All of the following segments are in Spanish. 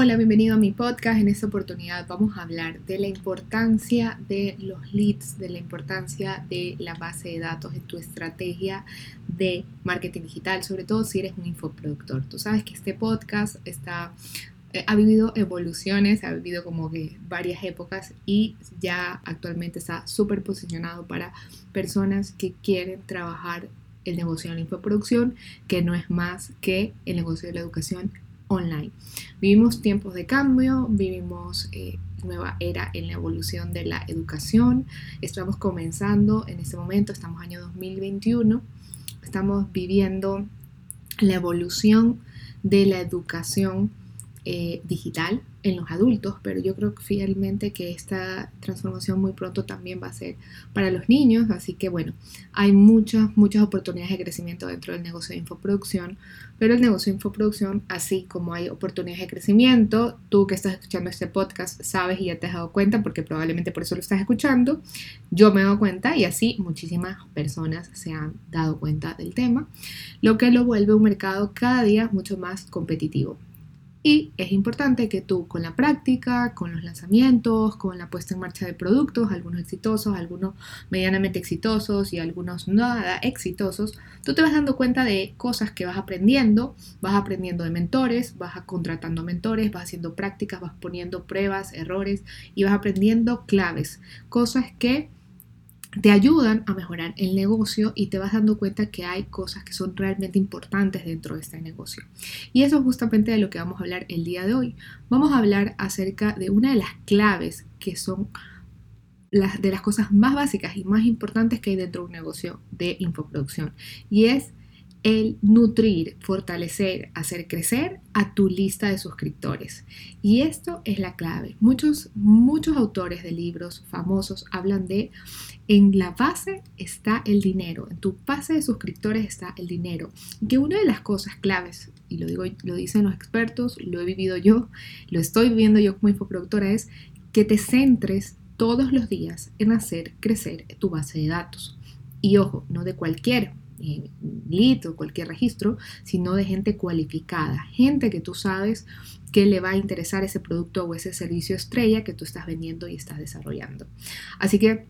Hola, bienvenido a mi podcast. En esta oportunidad vamos a hablar de la importancia de los leads, de la importancia de la base de datos en tu estrategia de marketing digital, sobre todo si eres un infoproductor. Tú sabes que este podcast está eh, ha vivido evoluciones, ha vivido como que varias épocas y ya actualmente está súper posicionado para personas que quieren trabajar el negocio de la infoproducción, que no es más que el negocio de la educación online. Vivimos tiempos de cambio, vivimos eh, nueva era en la evolución de la educación. Estamos comenzando en este momento, estamos año 2021, estamos viviendo la evolución de la educación eh, digital en los adultos, pero yo creo fielmente que esta transformación muy pronto también va a ser para los niños, así que bueno, hay muchas, muchas oportunidades de crecimiento dentro del negocio de infoproducción, pero el negocio de infoproducción, así como hay oportunidades de crecimiento, tú que estás escuchando este podcast sabes y ya te has dado cuenta, porque probablemente por eso lo estás escuchando, yo me he dado cuenta y así muchísimas personas se han dado cuenta del tema, lo que lo vuelve un mercado cada día mucho más competitivo. Y es importante que tú con la práctica, con los lanzamientos, con la puesta en marcha de productos, algunos exitosos, algunos medianamente exitosos y algunos nada exitosos, tú te vas dando cuenta de cosas que vas aprendiendo, vas aprendiendo de mentores, vas contratando mentores, vas haciendo prácticas, vas poniendo pruebas, errores y vas aprendiendo claves, cosas que te ayudan a mejorar el negocio y te vas dando cuenta que hay cosas que son realmente importantes dentro de este negocio. Y eso es justamente de lo que vamos a hablar el día de hoy. Vamos a hablar acerca de una de las claves que son las, de las cosas más básicas y más importantes que hay dentro de un negocio de infoproducción. Y es el nutrir, fortalecer, hacer crecer a tu lista de suscriptores. Y esto es la clave. Muchos, muchos autores de libros famosos hablan de en la base está el dinero, en tu base de suscriptores está el dinero. Y que una de las cosas claves, y lo, digo, lo dicen los expertos, lo he vivido yo, lo estoy viviendo yo como infoproductora, es que te centres todos los días en hacer crecer tu base de datos. Y ojo, no de cualquier eh, o cualquier registro, sino de gente cualificada, gente que tú sabes que le va a interesar ese producto o ese servicio estrella que tú estás vendiendo y estás desarrollando. Así que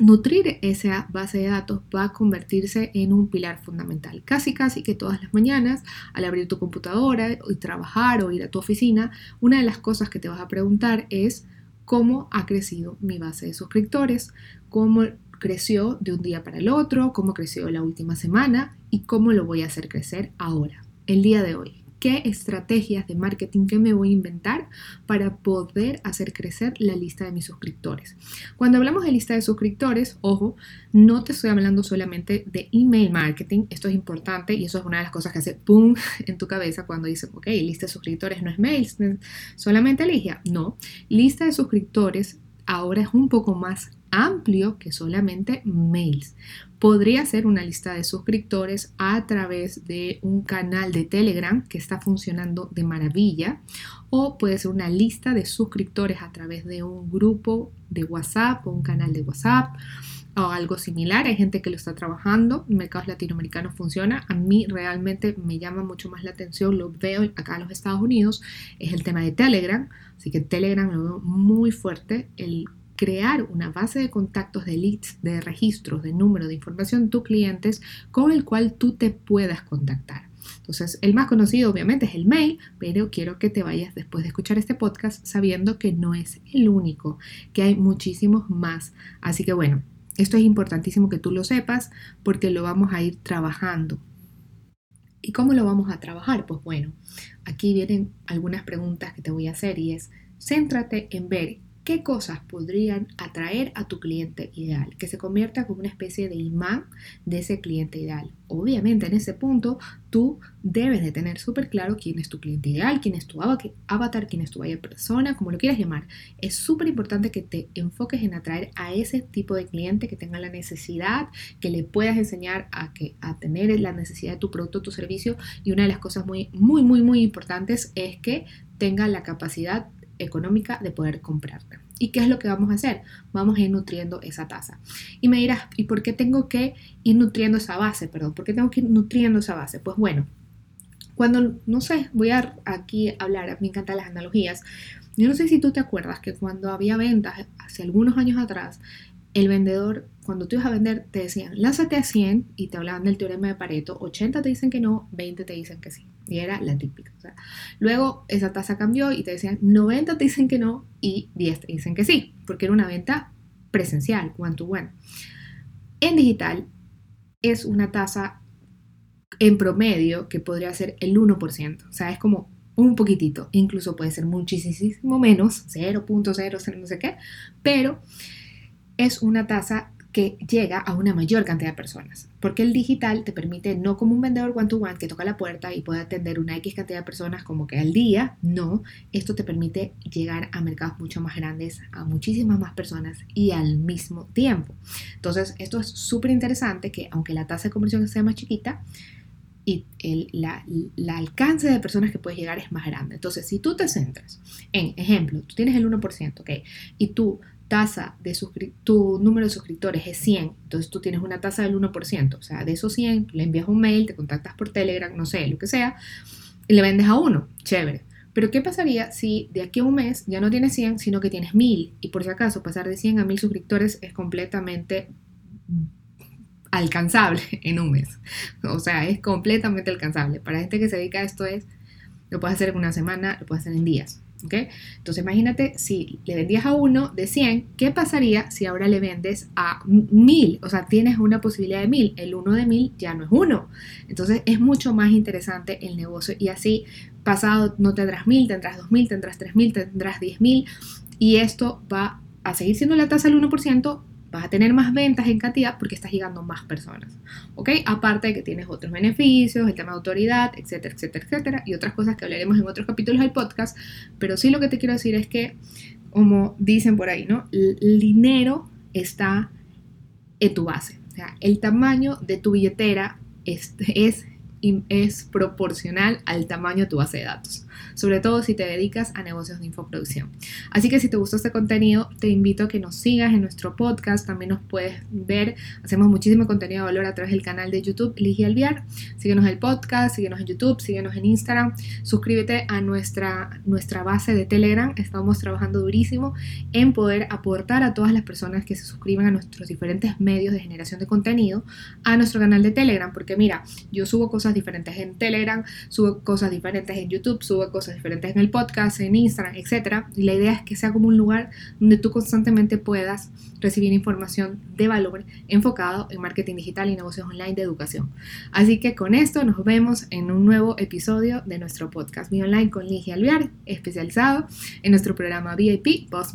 Nutrir esa base de datos va a convertirse en un pilar fundamental. Casi, casi que todas las mañanas, al abrir tu computadora y trabajar o ir a tu oficina, una de las cosas que te vas a preguntar es cómo ha crecido mi base de suscriptores, cómo creció de un día para el otro, cómo creció la última semana y cómo lo voy a hacer crecer ahora, el día de hoy. ¿Qué estrategias de marketing que me voy a inventar para poder hacer crecer la lista de mis suscriptores? Cuando hablamos de lista de suscriptores, ojo, no te estoy hablando solamente de email marketing, esto es importante y eso es una de las cosas que hace pum en tu cabeza cuando dices, ok, lista de suscriptores no es mails, solamente Ligia. No, lista de suscriptores ahora es un poco más amplio que solamente mails. Podría ser una lista de suscriptores a través de un canal de Telegram que está funcionando de maravilla o puede ser una lista de suscriptores a través de un grupo de WhatsApp o un canal de WhatsApp o algo similar. Hay gente que lo está trabajando. Mercados latinoamericanos funciona. A mí realmente me llama mucho más la atención. Lo veo acá en los Estados Unidos. Es el tema de Telegram. Así que Telegram lo veo muy fuerte. El crear una base de contactos de leads, de registros, de número de información de tus clientes con el cual tú te puedas contactar. Entonces, el más conocido obviamente es el mail, pero quiero que te vayas después de escuchar este podcast sabiendo que no es el único, que hay muchísimos más. Así que bueno, esto es importantísimo que tú lo sepas porque lo vamos a ir trabajando. ¿Y cómo lo vamos a trabajar? Pues bueno, aquí vienen algunas preguntas que te voy a hacer y es, céntrate en ver qué cosas podrían atraer a tu cliente ideal, que se convierta como una especie de imán de ese cliente ideal. Obviamente en ese punto tú debes de tener súper claro quién es tu cliente ideal, quién es tu avatar, quién es tu buyer persona, como lo quieras llamar. Es súper importante que te enfoques en atraer a ese tipo de cliente que tenga la necesidad, que le puedas enseñar a, que, a tener la necesidad de tu producto tu servicio. Y una de las cosas muy, muy, muy, muy importantes es que tenga la capacidad económica de poder comprarte. ¿Y qué es lo que vamos a hacer? Vamos a ir nutriendo esa tasa. Y me dirás, ¿y por qué tengo que ir nutriendo esa base? Perdón, ¿por qué tengo que ir nutriendo esa base? Pues bueno, cuando, no sé, voy a aquí hablar, me encantan las analogías. Yo no sé si tú te acuerdas que cuando había ventas hace algunos años atrás, el vendedor, cuando tú ibas a vender, te decían, lánzate a 100 y te hablaban del teorema de Pareto, 80 te dicen que no, 20 te dicen que sí. Y era la típica. luego esa tasa cambió y te decían 90 te dicen que no y 10 te dicen que sí, porque era una venta presencial, one to one. En digital es una tasa en promedio que podría ser el 1%, o sea, es como un poquitito, incluso puede ser muchísimo menos, 0.0, no sé qué, pero es una tasa que llega a una mayor cantidad de personas. Porque el digital te permite, no como un vendedor one-to-one que toca la puerta y puede atender una X cantidad de personas como que al día, no, esto te permite llegar a mercados mucho más grandes, a muchísimas más personas y al mismo tiempo. Entonces, esto es súper interesante que aunque la tasa de conversión sea más chiquita, y el la, alcance de personas que puedes llegar es más grande. Entonces, si tú te centras en, ejemplo, tú tienes el 1%, ¿ok? Y tú tasa de tu número de suscriptores es 100, entonces tú tienes una tasa del 1%, o sea, de esos 100 le envías un mail, te contactas por Telegram, no sé, lo que sea, y le vendes a uno, chévere. Pero ¿qué pasaría si de aquí a un mes ya no tienes 100, sino que tienes 1000? Y por si acaso, pasar de 100 a 1000 suscriptores es completamente alcanzable en un mes. O sea, es completamente alcanzable. Para gente que se dedica a esto es, lo puedes hacer en una semana, lo puedes hacer en días. Entonces imagínate si le vendías a uno de 100, ¿qué pasaría si ahora le vendes a 1000? O sea, tienes una posibilidad de 1000, el uno de 1000 ya no es uno. Entonces es mucho más interesante el negocio y así pasado no tendrás 1000, tendrás 2000, tendrás 3000, tendrás 10000 y esto va a seguir siendo la tasa del 1%, vas a tener más ventas en cantidad porque estás llegando a más personas, ¿ok? Aparte de que tienes otros beneficios, el tema de autoridad, etcétera, etcétera, etcétera, y otras cosas que hablaremos en otros capítulos del podcast, pero sí lo que te quiero decir es que, como dicen por ahí, ¿no? El dinero está en tu base, o sea, el tamaño de tu billetera es, es es proporcional al tamaño de tu base de datos, sobre todo si te dedicas a negocios de infoproducción. Así que si te gustó este contenido, te invito a que nos sigas en nuestro podcast, también nos puedes ver, hacemos muchísimo contenido de valor a través del canal de YouTube Ligia Alviar, síguenos en el podcast, síguenos en YouTube, síguenos en Instagram, suscríbete a nuestra, nuestra base de Telegram, estamos trabajando durísimo en poder aportar a todas las personas que se suscriban a nuestros diferentes medios de generación de contenido a nuestro canal de Telegram, porque mira, yo subo cosas diferentes en Telegram, subo cosas diferentes en YouTube, subo cosas diferentes en el podcast, en Instagram, etc. Y la idea es que sea como un lugar donde tú constantemente puedas recibir información de valor enfocado en marketing digital y negocios online de educación. Así que con esto nos vemos en un nuevo episodio de nuestro podcast Mi Online con Ligia Alvear, especializado en nuestro programa VIP Boss